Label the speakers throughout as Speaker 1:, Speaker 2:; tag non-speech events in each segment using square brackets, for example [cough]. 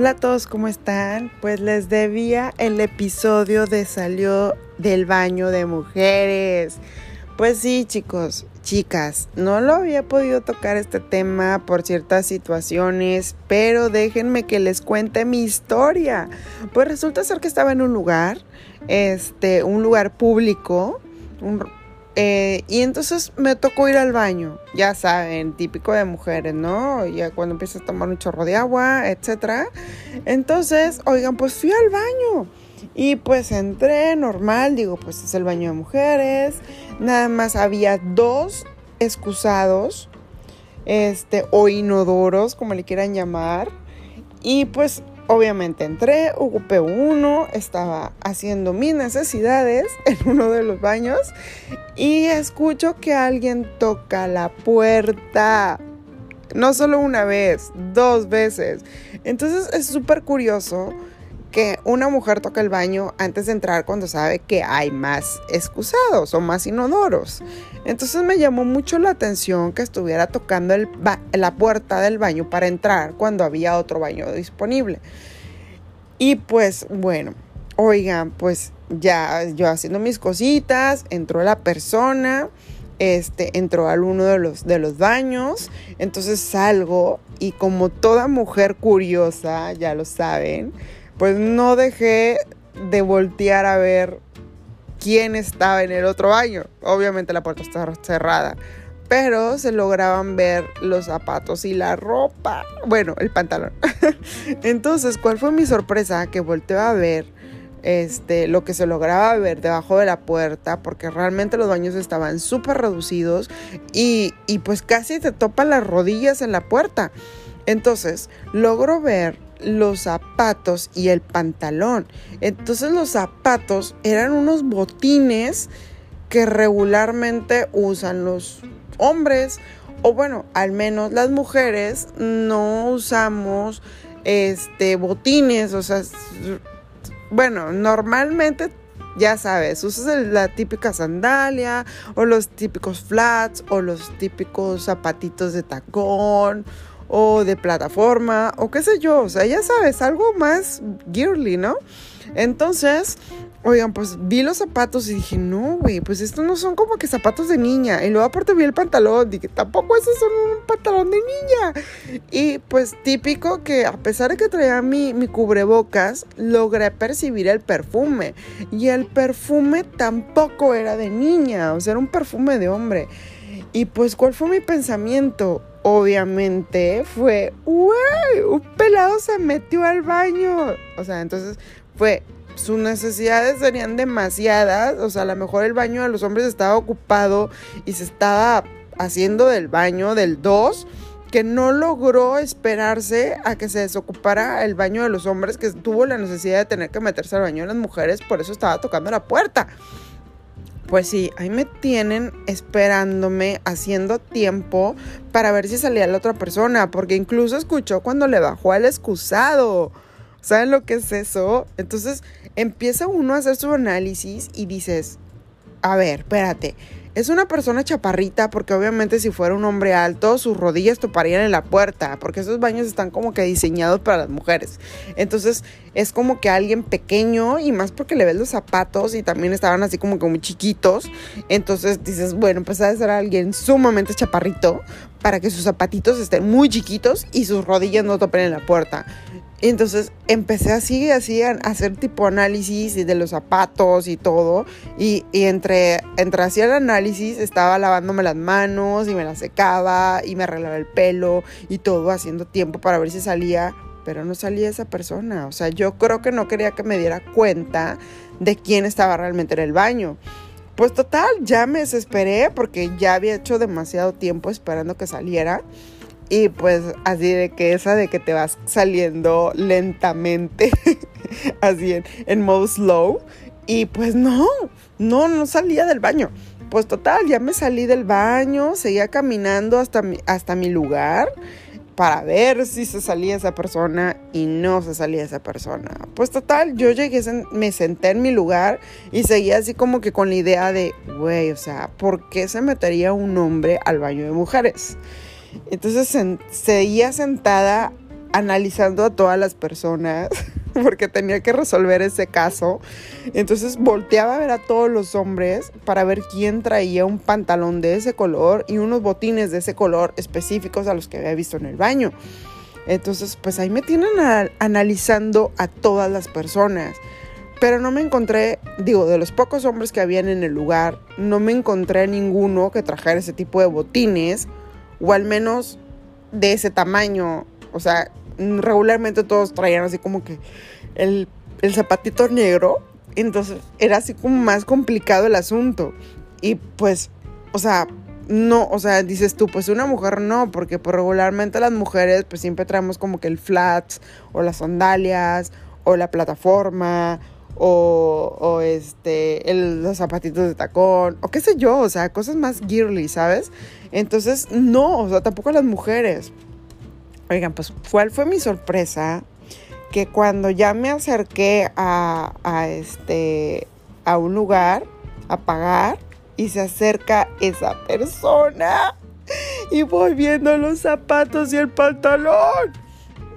Speaker 1: Hola a todos, ¿cómo están? Pues les debía el episodio de Salió del baño de mujeres. Pues sí, chicos, chicas, no lo había podido tocar este tema por ciertas situaciones, pero déjenme que les cuente mi historia. Pues resulta ser que estaba en un lugar, este, un lugar público, un, eh, y entonces me tocó ir al baño, ya saben, típico de mujeres, ¿no? Ya cuando empiezas a tomar un chorro de agua, etc. Entonces, oigan, pues fui al baño. Y pues entré normal, digo, pues es el baño de mujeres. Nada más había dos excusados, este, o inodoros, como le quieran llamar. Y pues obviamente entré, ocupé uno, estaba haciendo mis necesidades en uno de los baños y escucho que alguien toca la puerta. No solo una vez, dos veces. Entonces es súper curioso que una mujer toque el baño antes de entrar cuando sabe que hay más excusados o más inodoros. Entonces me llamó mucho la atención que estuviera tocando la puerta del baño para entrar cuando había otro baño disponible. Y pues bueno, oigan, pues ya yo haciendo mis cositas, entró la persona, este, entró al uno de los, de los baños, entonces salgo y como toda mujer curiosa, ya lo saben, pues no dejé de voltear a ver quién estaba en el otro baño. Obviamente la puerta estaba cerrada, pero se lograban ver los zapatos y la ropa. Bueno, el pantalón. [laughs] Entonces, ¿cuál fue mi sorpresa? Que volteé a ver este, lo que se lograba ver debajo de la puerta, porque realmente los baños estaban súper reducidos y, y pues casi te topan las rodillas en la puerta. Entonces, logro ver los zapatos y el pantalón. Entonces los zapatos eran unos botines que regularmente usan los hombres o bueno, al menos las mujeres no usamos este botines, o sea, bueno, normalmente ya sabes, usas la típica sandalia o los típicos flats o los típicos zapatitos de tacón o de plataforma o qué sé yo, o sea, ya sabes, algo más girly, ¿no? Entonces, oigan, pues vi los zapatos y dije, no, güey, pues estos no son como que zapatos de niña. Y luego aparte vi el pantalón, dije, tampoco esos son un pantalón de niña. Y pues típico que a pesar de que traía mi, mi cubrebocas, logré percibir el perfume. Y el perfume tampoco era de niña, o sea, era un perfume de hombre. Y pues, ¿cuál fue mi pensamiento? Obviamente fue, ¡Uy! Un pelado se metió al baño. O sea, entonces fue, sus necesidades serían demasiadas. O sea, a lo mejor el baño de los hombres estaba ocupado y se estaba haciendo del baño del 2 que no logró esperarse a que se desocupara el baño de los hombres, que tuvo la necesidad de tener que meterse al baño de las mujeres, por eso estaba tocando la puerta. Pues sí, ahí me tienen esperándome, haciendo tiempo para ver si salía la otra persona, porque incluso escuchó cuando le bajó al excusado. ¿Saben lo que es eso? Entonces empieza uno a hacer su análisis y dices, a ver, espérate, es una persona chaparrita porque obviamente si fuera un hombre alto, sus rodillas toparían en la puerta, porque esos baños están como que diseñados para las mujeres. Entonces es como que alguien pequeño y más porque le ves los zapatos y también estaban así como que muy chiquitos. Entonces dices, bueno, pues ha de ser alguien sumamente chaparrito para que sus zapatitos estén muy chiquitos y sus rodillas no topen en la puerta. Entonces empecé así, así a hacer tipo análisis de los zapatos y todo. Y, entre, entre hacía el análisis estaba lavándome las manos y me las secaba y me arreglaba el pelo y todo haciendo tiempo para ver si salía. Pero no salía esa persona. O sea, yo creo que no quería que me diera cuenta de quién estaba realmente en el baño. Pues total, ya me desesperé porque ya había hecho demasiado tiempo esperando que saliera. Y pues así de que esa de que te vas saliendo lentamente, [laughs] así en, en modo slow. Y pues no, no, no salía del baño. Pues total, ya me salí del baño, seguía caminando hasta mi, hasta mi lugar para ver si se salía esa persona y no se salía esa persona. Pues total, yo llegué, me senté en mi lugar y seguía así como que con la idea de, güey, o sea, ¿por qué se metería un hombre al baño de mujeres? Entonces seguía sentada analizando a todas las personas [laughs] porque tenía que resolver ese caso. Entonces volteaba a ver a todos los hombres para ver quién traía un pantalón de ese color y unos botines de ese color específicos a los que había visto en el baño. Entonces, pues ahí me tienen analizando a todas las personas. Pero no me encontré, digo, de los pocos hombres que habían en el lugar, no me encontré ninguno que trajera ese tipo de botines, o al menos de ese tamaño. O sea, regularmente todos traían así como que el, el zapatito negro. Entonces era así como más complicado el asunto. Y pues, o sea, no, o sea, dices tú, pues una mujer no, porque pues regularmente las mujeres pues siempre traemos como que el flats o las sandalias o la plataforma o, o este, el, los zapatitos de tacón o qué sé yo, o sea, cosas más girly, ¿sabes? Entonces, no, o sea, tampoco las mujeres. Oigan, pues, ¿cuál fue mi sorpresa? Que cuando ya me acerqué a, a, este, a un lugar a pagar y se acerca esa persona y voy viendo los zapatos y el pantalón.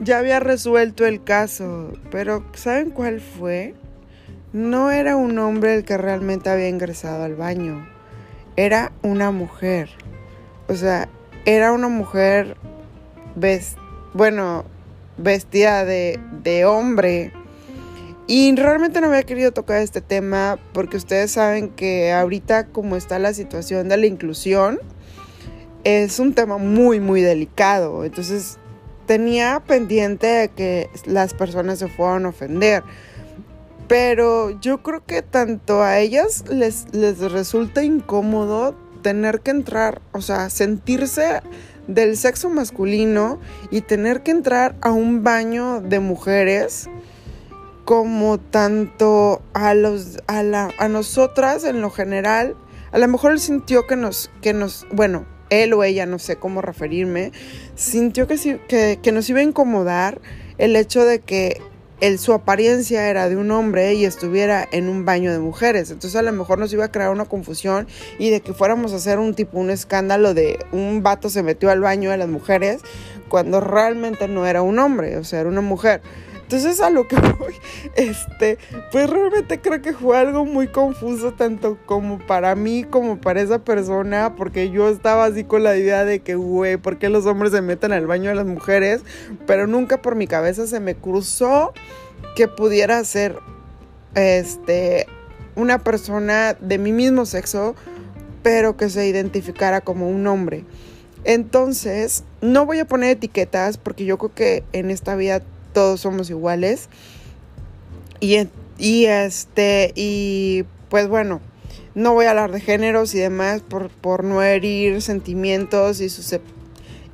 Speaker 1: Ya había resuelto el caso, pero ¿saben cuál fue? No era un hombre el que realmente había ingresado al baño, era una mujer. O sea, era una mujer bueno, vestida de, de hombre. Y realmente no había querido tocar este tema porque ustedes saben que ahorita como está la situación de la inclusión, es un tema muy, muy delicado. Entonces tenía pendiente de que las personas se fueran a ofender. Pero yo creo que tanto a ellas les, les resulta incómodo tener que entrar, o sea, sentirse del sexo masculino y tener que entrar a un baño de mujeres como tanto a los a, la, a nosotras en lo general. A lo mejor él sintió que nos que nos bueno él o ella no sé cómo referirme sintió que, que, que nos iba a incomodar el hecho de que su apariencia era de un hombre y estuviera en un baño de mujeres. Entonces a lo mejor nos iba a crear una confusión y de que fuéramos a hacer un tipo, un escándalo de un vato se metió al baño de las mujeres cuando realmente no era un hombre, o sea, era una mujer. Entonces a lo que [laughs] voy, este, pues realmente creo que fue algo muy confuso tanto como para mí como para esa persona, porque yo estaba así con la idea de que, güey, ¿por qué los hombres se meten al baño de las mujeres? Pero nunca por mi cabeza se me cruzó que pudiera ser, este, una persona de mi mismo sexo, pero que se identificara como un hombre. Entonces, no voy a poner etiquetas porque yo creo que en esta vida todos somos iguales. Y, y este, y pues bueno, no voy a hablar de géneros y demás por, por no herir sentimientos y sus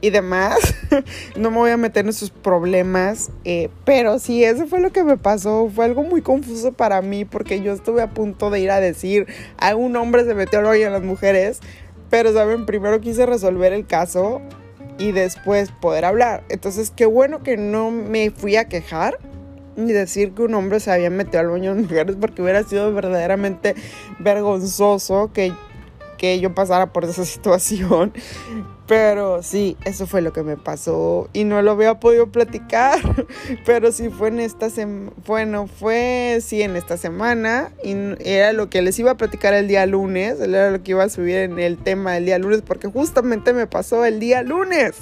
Speaker 1: y demás. [laughs] no me voy a meter en sus problemas. Eh, pero sí, eso fue lo que me pasó. Fue algo muy confuso para mí porque yo estuve a punto de ir a decir a un hombre se metió al hoyo a las mujeres. Pero, ¿saben? Primero quise resolver el caso y después poder hablar. Entonces, qué bueno que no me fui a quejar ni decir que un hombre se había metido al baño de mujeres porque hubiera sido verdaderamente vergonzoso que, que yo pasara por esa [laughs] situación. Pero sí, eso fue lo que me pasó y no lo había podido platicar, [laughs] pero sí fue en esta semana, bueno, fue sí en esta semana y era lo que les iba a platicar el día lunes, era lo que iba a subir en el tema del día lunes porque justamente me pasó el día lunes.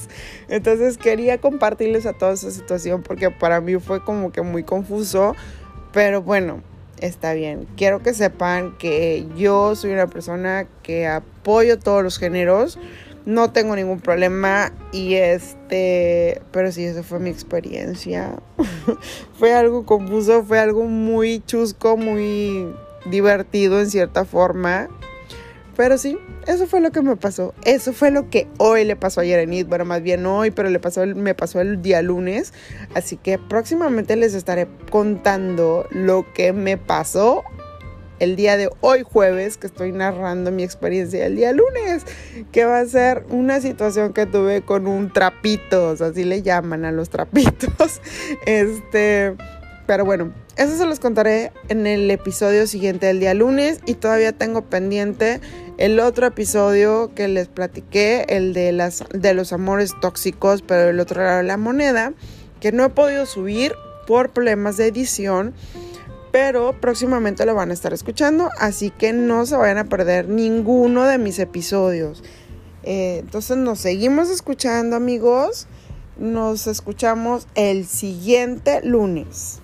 Speaker 1: Entonces quería compartirles a toda esa situación porque para mí fue como que muy confuso, pero bueno, está bien. Quiero que sepan que yo soy una persona que apoyo todos los géneros no tengo ningún problema y este, pero sí, esa fue mi experiencia. [laughs] fue algo confuso, fue algo muy chusco, muy divertido en cierta forma. Pero sí, eso fue lo que me pasó. Eso fue lo que hoy le pasó a Yerenit. Bueno, más bien hoy, pero le pasó, me pasó el día lunes. Así que próximamente les estaré contando lo que me pasó el día de hoy jueves, que estoy narrando mi experiencia el día lunes, que va a ser una situación que tuve con un trapito, o sea, así le llaman a los trapitos. [laughs] Este, pero bueno, eso se los contaré en el episodio siguiente del día lunes y todavía tengo pendiente el otro episodio que les platiqué, el de las de los amores tóxicos, pero el otro era la moneda que no he podido subir por problemas de edición, pero próximamente lo van a estar escuchando, así que no se vayan a perder ninguno de mis episodios. Eh, entonces nos seguimos escuchando amigos, nos escuchamos el siguiente lunes.